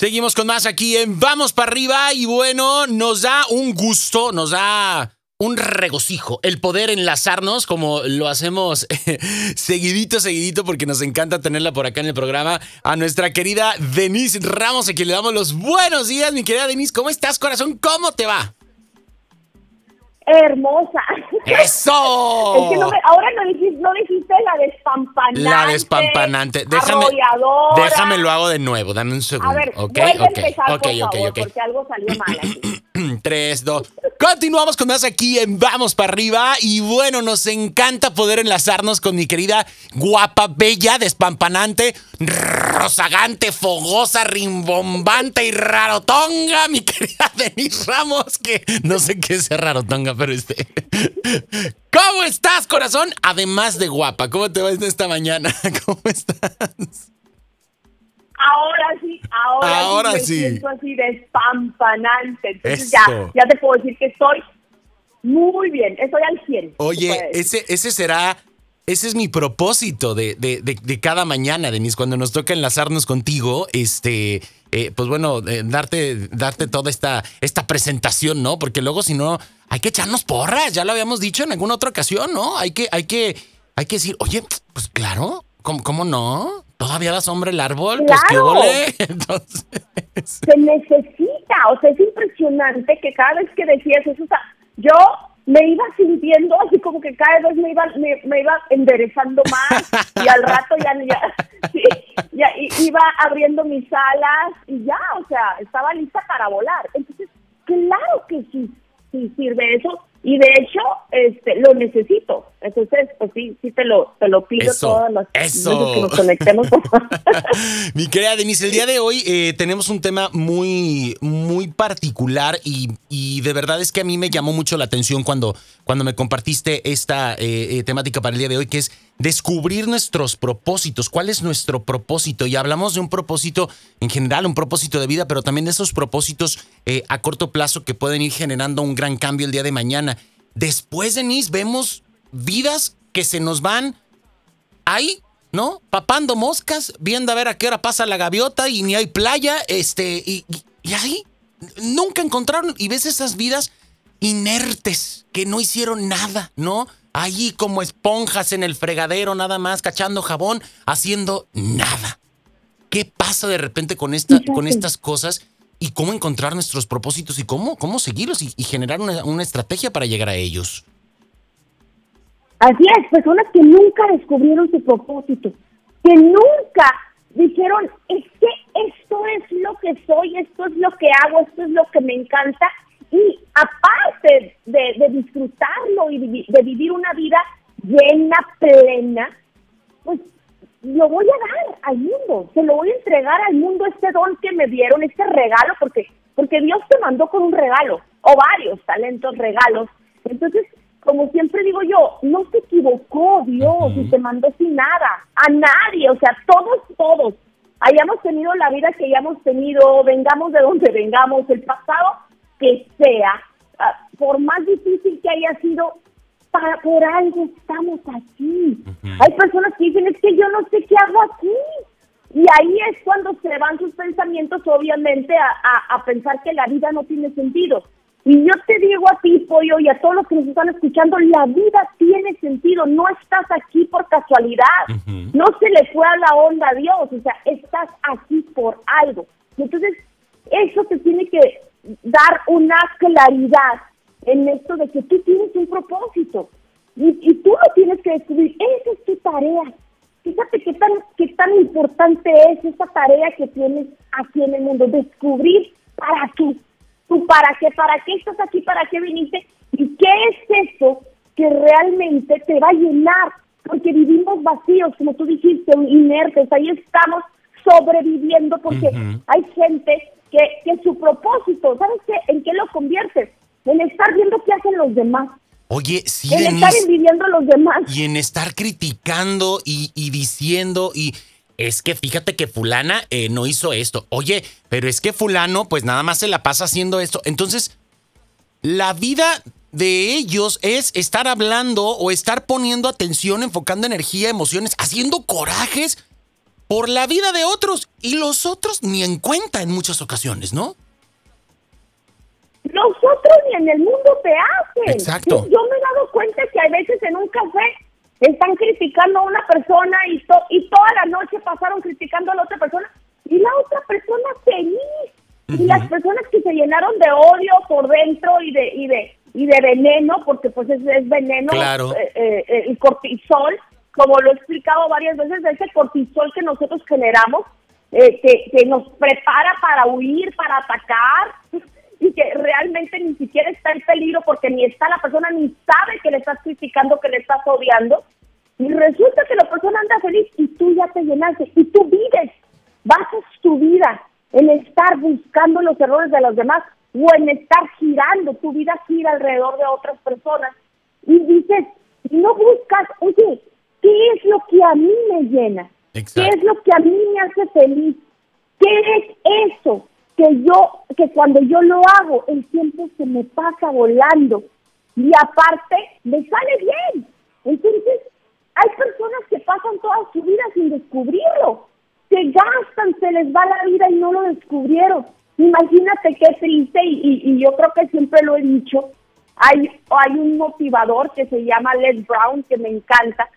Seguimos con más aquí en Vamos para arriba y bueno, nos da un gusto, nos da un regocijo el poder enlazarnos como lo hacemos seguidito, seguidito, porque nos encanta tenerla por acá en el programa, a nuestra querida Denise Ramos, a quien le damos los buenos días. Mi querida Denise, ¿cómo estás, corazón? ¿Cómo te va? Hermosa. ¡Eso! es que no me, ahora no dijiste, no dijiste la despampanante. La despampanante. Déjame, arrolladora. déjame lo hago de nuevo. Dame un segundo. A ver, ok, vuelve a empezar, ok, por favor, porque algo salió mal aquí. 3, 2. Continuamos con más aquí en Vamos para arriba. Y bueno, nos encanta poder enlazarnos con mi querida guapa, bella, despampanante, rozagante, fogosa, rimbombante y rarotonga, mi querida Denise Ramos, que no sé qué es rarotonga, pero este. ¿Cómo estás, corazón? Además de guapa, ¿cómo te va esta mañana? ¿Cómo estás? Ahora sí, ahora, Ahora sí. me sí. siento así despampanante. Entonces ya, ya te puedo decir que estoy muy bien, estoy al 100. se puede Oye, ese, ese será, ese es mi propósito de, de- de- de cada mañana, Denise, cuando nos toca enlazarnos contigo, este, eh, pues bueno, eh, darte, darte toda esta, esta presentación, ¿no? Porque luego si no, hay que echarnos porras, ya lo habíamos dicho en alguna otra ocasión, ¿no? Hay que, hay que, hay que decir, oye, pues claro, ¿cómo, cómo no? ¿Todavía da sombra el árbol? Pues qué ¡Claro! ole. Entonces, se necesita, o sea, es impresionante que cada vez que decías eso, o sea, yo me iba sintiendo así como que cada vez me iba, me, me iba enderezando más y al rato ya, ya, ya iba abriendo mis alas y ya, o sea, estaba lista para volar. Entonces, claro que sí, sí sirve eso y de hecho, este, lo necesito. Entonces, pues sí, sí te lo, te lo pido Eso, todas las eso. veces que nos conectemos. Mi querida Denise, el día de hoy eh, tenemos un tema muy, muy particular y, y de verdad es que a mí me llamó mucho la atención cuando, cuando me compartiste esta eh, eh, temática para el día de hoy, que es descubrir nuestros propósitos. ¿Cuál es nuestro propósito? Y hablamos de un propósito en general, un propósito de vida, pero también de esos propósitos eh, a corto plazo que pueden ir generando un gran cambio el día de mañana. Después, Denise, vemos vidas que se nos van ahí, ¿no? Papando moscas, viendo a ver a qué hora pasa la gaviota y ni hay playa, este, y- y ahí nunca encontraron, y ves esas vidas inertes, que no hicieron nada, ¿no? Allí como esponjas en el fregadero, nada más, cachando jabón, haciendo nada. ¿Qué pasa de repente con, esta, con estas cosas? ¿Y cómo encontrar nuestros propósitos y cómo, cómo seguirlos y, y generar una, una estrategia para llegar a ellos? Así es, personas que nunca descubrieron su propósito, que nunca dijeron, es que esto es lo que soy, esto es lo que hago, esto es lo que me encanta, y aparte de, de disfrutarlo y de, de vivir una vida llena, plena, pues lo voy a dar al mundo, se lo voy a entregar al mundo este don que me dieron, este regalo, porque porque Dios te mandó con un regalo, o varios talentos, regalos. Entonces, como siempre digo yo, no se equivocó Dios y te mandó sin nada, a nadie, o sea, todos, todos, hayamos tenido la vida que hayamos tenido, vengamos de donde vengamos, el pasado que sea, ah, por más difícil que haya sido, para por algo estamos aquí. Hay personas que dicen, es que yo no sé qué hago aquí. Y ahí es cuando se van sus pensamientos, obviamente, a, a- a pensar que la vida no tiene sentido. Y yo te digo a ti, Pollo, y a todos los que nos están escuchando, la vida tiene sentido. No estás aquí por casualidad. No se le fue a la onda a Dios. O sea, estás aquí por algo. Y entonces, eso te tiene que dar una claridad en esto de que tú tienes un propósito. Y, tú lo tienes que descubrir. Esa es tu tarea. Fíjate qué tan, qué tan importante es esa tarea que tienes aquí en el mundo. Descubrir para qué. ¿Tú para qué? ¿Para qué estás aquí? ¿Para qué viniste? ¿Y qué es eso que realmente te va a llenar? Porque vivimos vacíos, como tú dijiste, inertes. Ahí estamos sobreviviendo porque hay gente que, que su propósito, ¿sabes qué? ¿En qué lo conviertes? En estar viendo qué hacen los demás. Oye, sí, En estar envidiando a los demás. y en estar criticando y, y diciendo y es que fíjate que fulana eh, no hizo esto. Oye, pero es que fulano pues nada más se la pasa haciendo esto. Entonces, la vida de ellos es estar hablando o estar poniendo atención, enfocando energía, emociones, haciendo corajes por la vida de otros y los otros ni en cuenta en muchas ocasiones, ¿no? Nosotros ni en el mundo te hacen. Exacto. Yo me he dado cuenta que a veces en un café están criticando a una persona y, y toda la noche pasaron criticando a la otra persona y la otra persona feliz. Y las personas que se llenaron de odio por dentro y de y de y de veneno, porque pues es, es veneno, Claro. eh, eh, eh, el cortisol, como lo he explicado varias veces, ese cortisol que nosotros generamos, eh, que, que nos prepara para huir, para atacar, y que realmente ni siquiera está en peligro porque ni está la persona, ni sabe que le estás criticando, que le estás odiando. Y resulta que la persona anda feliz y tú ya te llenaste y tú vives, basas tu vida en estar buscando los errores de los demás o en estar girando, tu vida gira alrededor de otras personas y dices, no buscas, oye, ¿qué es lo que a mí me llena? Exacto. ¿Qué es lo que a mí me hace feliz? ¿Qué es eso que yo, que cuando yo lo hago, el tiempo se me pasa volando y aparte me sale bien? Entonces, hay personas que pasan toda su vida sin descubrirlo, se gastan, se les va la vida y no lo descubrieron. Imagínate qué triste y, y, y yo creo que siempre lo he dicho, hay, hay un motivador que se llama Les Brown, que me encanta,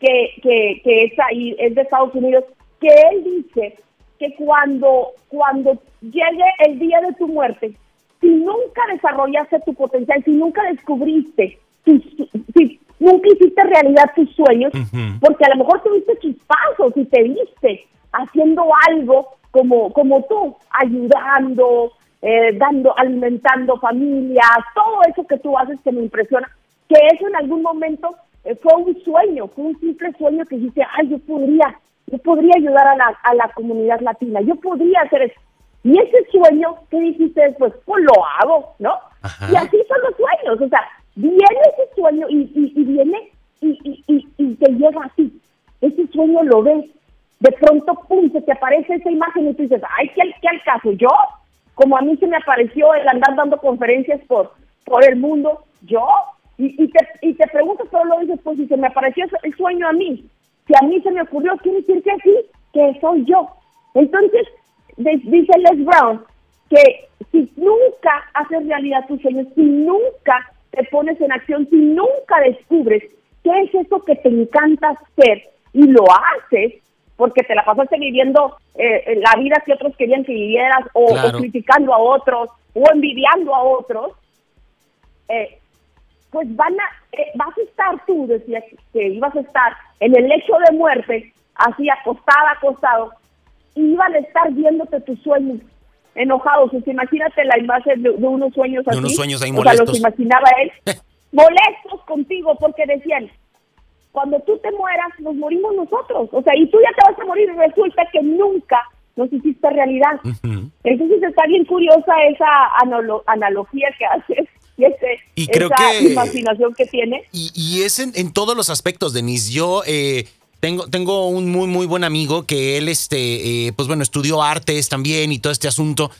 que, que, que es ahí, es de Estados Unidos, que él dice que cuando, cuando llegue el día de tu muerte, si nunca desarrollaste tu potencial, si nunca descubriste, tus, si nunca hiciste realidad tus sueños, porque a lo mejor tuviste chispazos y te viste haciendo algo como, como tú, ayudando, eh, dando, alimentando familias, todo eso que tú haces que me impresiona, que eso en algún momento fue un sueño, fue un simple sueño que dijiste, ay, yo podría, yo podría ayudar a la, a la comunidad latina, yo podría hacer eso. Y ese sueño, ¿qué dijiste después? Pues lo hago, ¿no? Ajá. Y así son los sueños, o sea, viene ese sueño y, y, y viene y, y, y, te llega así. Ese sueño lo ves, de pronto, pum, se te aparece esa imagen y tú dices, ay, ¿qué, qué al caso? ¿Yo? Como a mí se me apareció el andar dando conferencias por, por el mundo, ¿yo? Y, y, te, y te preguntas, pero lo dices, pues si se me apareció el sueño a mí, si a mí se me ocurrió, quiere decir que sí, que soy yo. Entonces, dice Les Brown que si nunca haces realidad tus sueños, si nunca te pones en acción, si nunca descubres qué es eso que te encanta hacer y lo haces, porque te la pasaste viviendo eh, la vida que otros querían que vivieras, o, o criticando a otros, o envidiando a otros, eh, pues van a, eh, vas a estar tú, decías que ibas a estar en el lecho de muerte, así acostada, acostado, y iban a estar viéndote tus sueños enojados. O sea, imagínate la imagen de, de unos sueños De así. unos sueños ahí O sea, molestos. los imaginaba él, molestos contigo, porque decían, cuando tú te mueras, nos morimos nosotros. O sea, y tú ya te vas a morir y resulta que nunca nos hiciste realidad. Entonces está bien curiosa esa analo- analogía que haces y, ese, Y creo esa que- imaginación que tiene. Y, y es en, en todos los aspectos, Denise. Yo eh, tengo, tengo un muy, muy buen amigo que él, este, eh, pues bueno, estudió artes también y todo este asunto.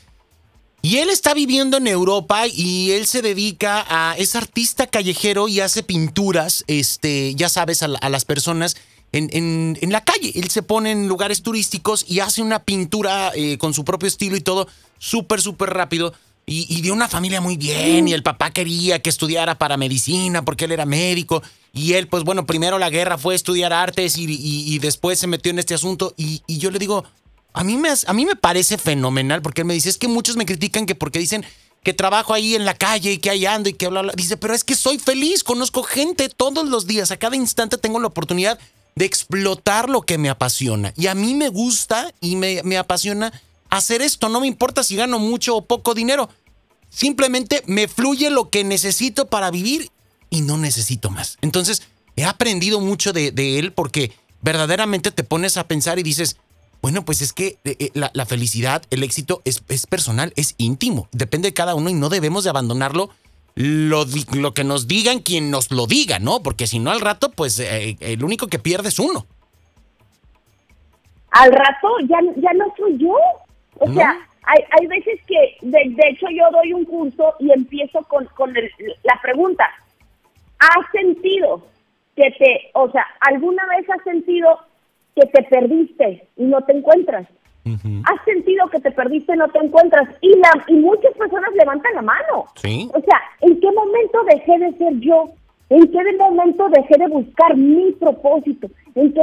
Y él está viviendo en Europa y él se dedica a. es artista callejero y hace pinturas, este, ya sabes, a, la- a las personas en, en- en la calle. Él se pone en lugares turísticos y hace una pintura eh, con su propio estilo y todo, súper, súper rápido. Y, y de una familia muy bien, y el papá quería que estudiara para medicina porque él era médico. Y él, pues bueno, primero la guerra fue estudiar artes y, y- y después se metió en este asunto. Y, yo le digo, a mí, me, a mí me parece fenomenal porque él me dice, es que muchos me critican que porque dicen que trabajo ahí en la calle y que ahí ando y que bla, bla. Dice, pero es que soy feliz, conozco gente todos los días, a cada instante tengo la oportunidad de explotar lo que me apasiona. Y a mí me gusta y me, me apasiona hacer esto, no me importa si gano mucho o poco dinero. Simplemente me fluye lo que necesito para vivir y no necesito más. Entonces, he aprendido mucho de, él porque verdaderamente te pones a pensar y dices, bueno, pues es que eh, eh, la, felicidad, el éxito es, personal, es íntimo, depende de cada uno y no debemos de abandonarlo lo, que nos digan quien nos lo diga, ¿no? Porque si no al rato, pues eh, el único que pierde es uno. Al rato ya, ya no soy yo. O ¿No? sea, hay, hay veces que, de, de hecho, yo doy un curso y empiezo con, con el- la pregunta, ¿has sentido que te, o sea, alguna vez has sentido que te perdiste y no te encuentras. Has sentido que te perdiste y no te encuentras. Y, la, y muchas personas levantan la mano. ¿Sí? O sea, ¿en qué momento dejé de ser yo? ¿En qué momento dejé de buscar mi propósito? ¿En qué,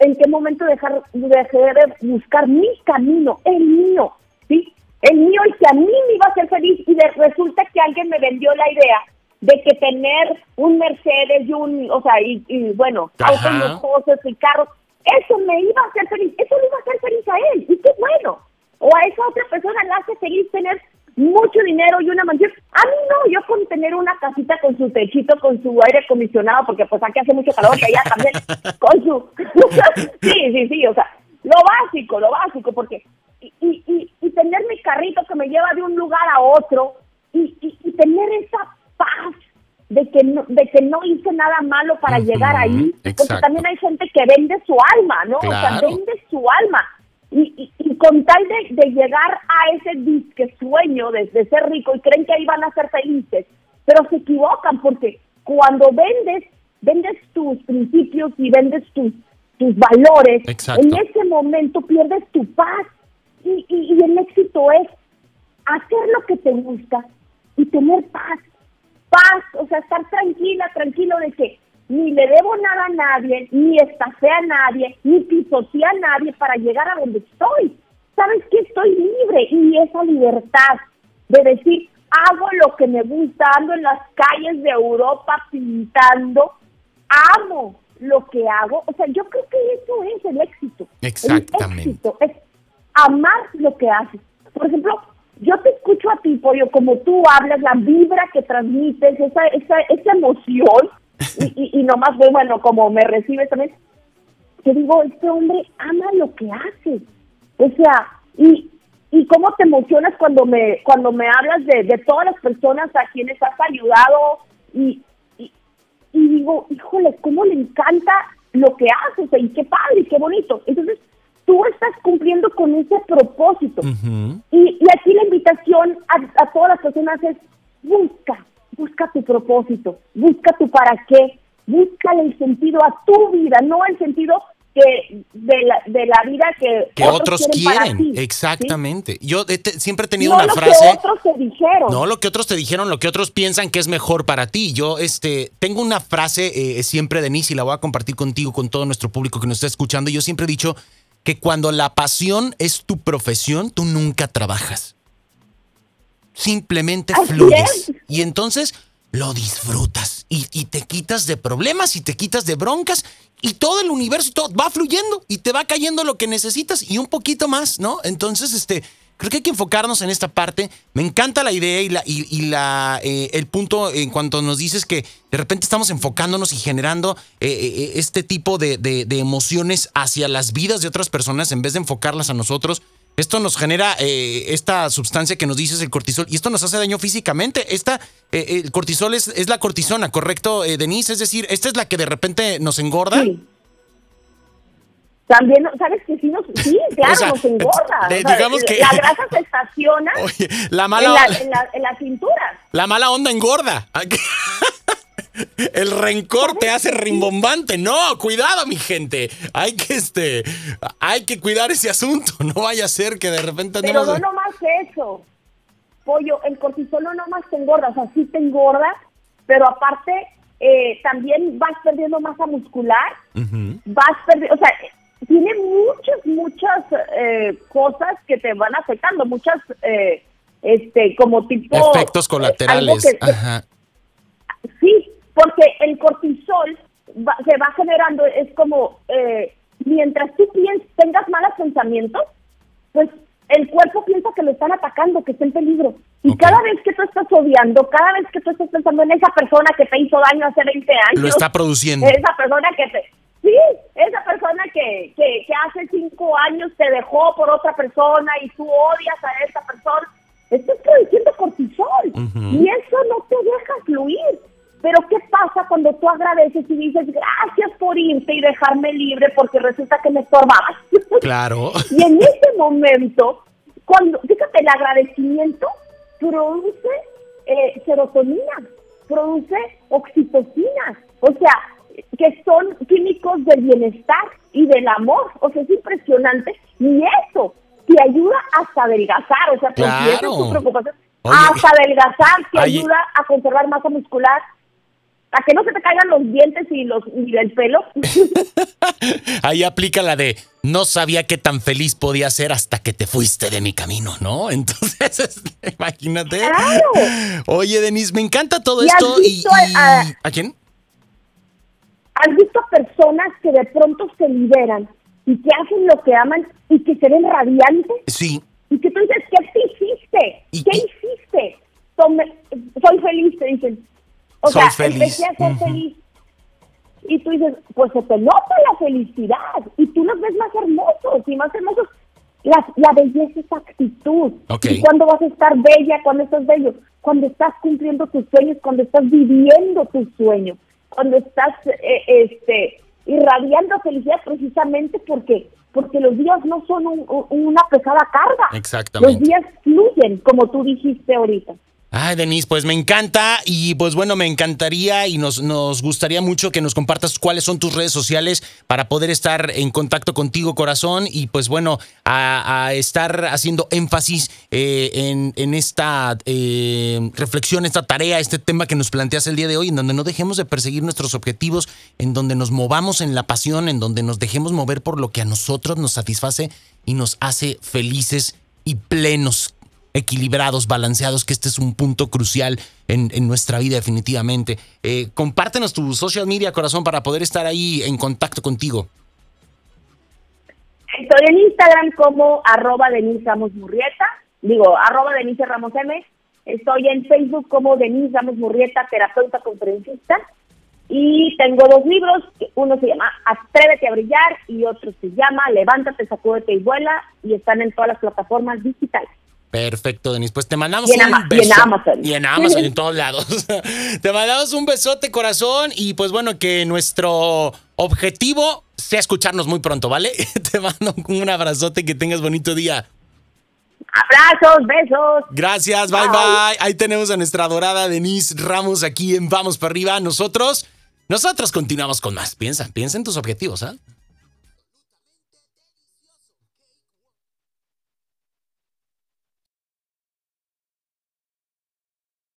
en qué momento dejar, dejé de buscar mi camino, el mío? ¿Sí? El mío, y que a mí me iba a hacer feliz. Y resulta que alguien me vendió la idea de que tener un Mercedes y un, o sea, y, bueno, autos lujosos y carros, eso me iba a hacer feliz, eso le iba a hacer feliz a él, y qué bueno. O a esa otra persona le hace feliz tener mucho dinero y una mansión. A mí no, yo con tener una casita con su techito, con su aire acondicionado, porque pues aquí hace mucho calor, que allá también, con su... sí, sí, sí, o sea, lo básico, lo básico, porque... Y, y, y, tener mi carrito que me lleva de un lugar a otro y, y tener esa paz de que no, de que no hice nada malo para llegar ahí, porque también hay gente que vende su alma, ¿no? O sea, vende su alma. Y, y, con tal de, llegar a ese disque sueño de, ser rico y creen que ahí van a ser felices, pero se equivocan porque cuando vendes, vendes tus principios y vendes tus, tus valores, en ese momento pierdes tu paz y, y, y el éxito es hacer lo que te gusta y tener paz paz, o sea, estar tranquila, tranquilo de que ni le debo nada a nadie, ni estafé a nadie, ni pisoteé a nadie para llegar a donde estoy. ¿Sabes que Estoy libre y esa libertad de decir, hago lo que me gusta, ando en las calles de Europa pintando, amo lo que hago. O sea, yo creo que eso es el éxito. Exactamente. El éxito es amar lo que haces. Por ejemplo, yo te escucho a ti, Pollo, como tú hablas, la vibra que transmites, esa, esa, esa emoción, y, y, nomás veo, bueno, como me recibes también, te digo, este hombre ama lo que hace. O sea, y, y cómo te emocionas cuando me cuando me hablas de, de todas las personas a quienes has ayudado y, y, y digo, híjole, cómo le encanta lo que haces y qué padre y qué bonito. Entonces, tú estás cumpliendo con ese propósito. y, aquí la invitación a, todas las personas es busca, busca tu propósito, busca tu para qué, busca el sentido a tu vida, no el sentido que de la, de la vida que, otros, quieren. Exactamente. Yo siempre he tenido una frase. No lo que otros te dijeron. No lo que otros te dijeron, lo que otros piensan que es mejor para ti. Yo este tengo una frase eh, siempre, Denise, y la voy a compartir contigo, con todo nuestro público que nos está escuchando. Yo siempre he dicho que cuando la pasión es tu profesión, tú nunca trabajas. Simplemente fluyes. Y entonces lo disfrutas y, te quitas de problemas y te quitas de broncas y todo el universo va fluyendo y te va cayendo lo que necesitas y un poquito más, ¿no? Entonces, este, Creo que hay que enfocarnos en esta parte. Me encanta la idea y, la, y, eh, el punto en cuanto nos dices que de repente estamos enfocándonos y generando eh, eh, este tipo de, emociones hacia las vidas de otras personas en vez de enfocarlas a nosotros. Esto nos genera esta sustancia que nos dices el cortisol y esto nos hace daño físicamente. Esta, el cortisol es, es, la cortisona, ¿correcto, Denise? Es decir, esta es la que de repente nos engorda. Sí. También, ¿sabes que sí, nos, sí claro, nos engorda. digamos que, la grasa se estaciona la mala, en, la, en, la, cintura. La mala onda engorda. El rencor te hace rimbombante. No, cuidado, mi gente. Hay que este, hay que cuidar ese asunto. No vaya a ser que de repente Pero no nomás eso. Pollo, el cortisol no nomás te engorda, o sea, sí te engorda, pero aparte eh, también vas perdiendo masa muscular, vas perdiendo, o sea, tiene muchas, muchas eh, cosas que te van afectando, muchas, eh, este, como tipo... Efectos eh, colaterales. Sí, porque el cortisol se va generando, es como, mientras tú piensas, tengas malos pensamientos, pues el cuerpo piensa que lo están atacando, que está en peligro. Y cada vez que tú estás odiando, cada vez que tú estás pensando en esa persona que te hizo daño hace 20 años, lo está produciendo. Esa persona que te, Sí, esa persona que, que, hace cinco años te dejó por otra persona y tú odias a esa persona, estás produciendo cortisol y eso no te deja fluir. Pero ¿qué pasa cuando tú agradeces y dices gracias por irte y dejarme libre porque resulta que me estorbabas? Claro. y en ese momento, cuando, fíjate, el agradecimiento produce eh, serotonina, produce oxitocina. O sea, que son químicos del bienestar y del amor. O sea, es impresionante. Y eso te ayuda hasta adelgazar. O sea, claro. esa es tu preocupación, hasta adelgazar te ayuda a conservar masa muscular a que no se te caigan los dientes y los y el pelo. Ahí aplica la de no sabía qué tan feliz podía ser hasta que te fuiste de mi camino, ¿no? Entonces, imagínate. Claro. Oye, Denise, me encanta todo esto. y, a, a, quién? ¿Has visto personas que de pronto se liberan y que hacen lo que aman y que se ven radiantes? Sí. Y que tú dices, ¿qué hiciste? ¿Qué hiciste? soy feliz, te dicen o Soy sea, feliz. empecé a ser feliz. Y tú dices, pues se te nota la felicidad y tú los ves más hermosos y más hermosos. La, la belleza es actitud. Okay. ¿Y cuándo vas a estar bella? cuando estás bello? Cuando estás cumpliendo tus sueños, cuando estás viviendo tus sueños, cuando estás eh, este irradiando felicidad precisamente porque porque los días no son un, un, una pesada carga. Exactamente. Los días fluyen, como tú dijiste ahorita. Ay, Denise, pues me encanta y pues bueno, me encantaría y nos, nos gustaría mucho que nos compartas cuáles son tus redes sociales para poder estar en contacto contigo, corazón, y pues bueno, a, estar haciendo énfasis eh, en, en, esta eh, reflexión, esta tarea, este tema que nos planteas el día de hoy, en donde no dejemos de perseguir nuestros objetivos, en donde nos movamos en la pasión, en donde nos dejemos mover por lo que a nosotros nos satisface y nos hace felices y plenos equilibrados, balanceados, que este es un punto crucial en, en nuestra vida definitivamente. Eh, compártenos tu social media, corazón, para poder estar ahí en contacto contigo. Estoy en Instagram como arroba Denise Ramos Murrieta, digo, arroba Denise Ramos M. Estoy en Facebook como Denise Ramos Murrieta, terapeuta conferencista. Y tengo dos libros, uno se llama Atrévete a brillar y otro se llama Levántate, sacúdete y vuela y están en todas las plataformas digitales. Perfecto, Denise. Pues te mandamos y en, un beso. Y en Amazon. Y en Amazon, en todos lados. te mandamos un besote, corazón. Y pues bueno, que nuestro objetivo sea escucharnos muy pronto, ¿vale? te mando un abrazote, que tengas bonito día. Abrazos, besos. Gracias, bye, bye bye. Ahí tenemos a nuestra adorada Denise Ramos aquí en Vamos para arriba. Nosotros, nosotros continuamos con más. Piensa, piensa en tus objetivos, ¿ah? ¿eh?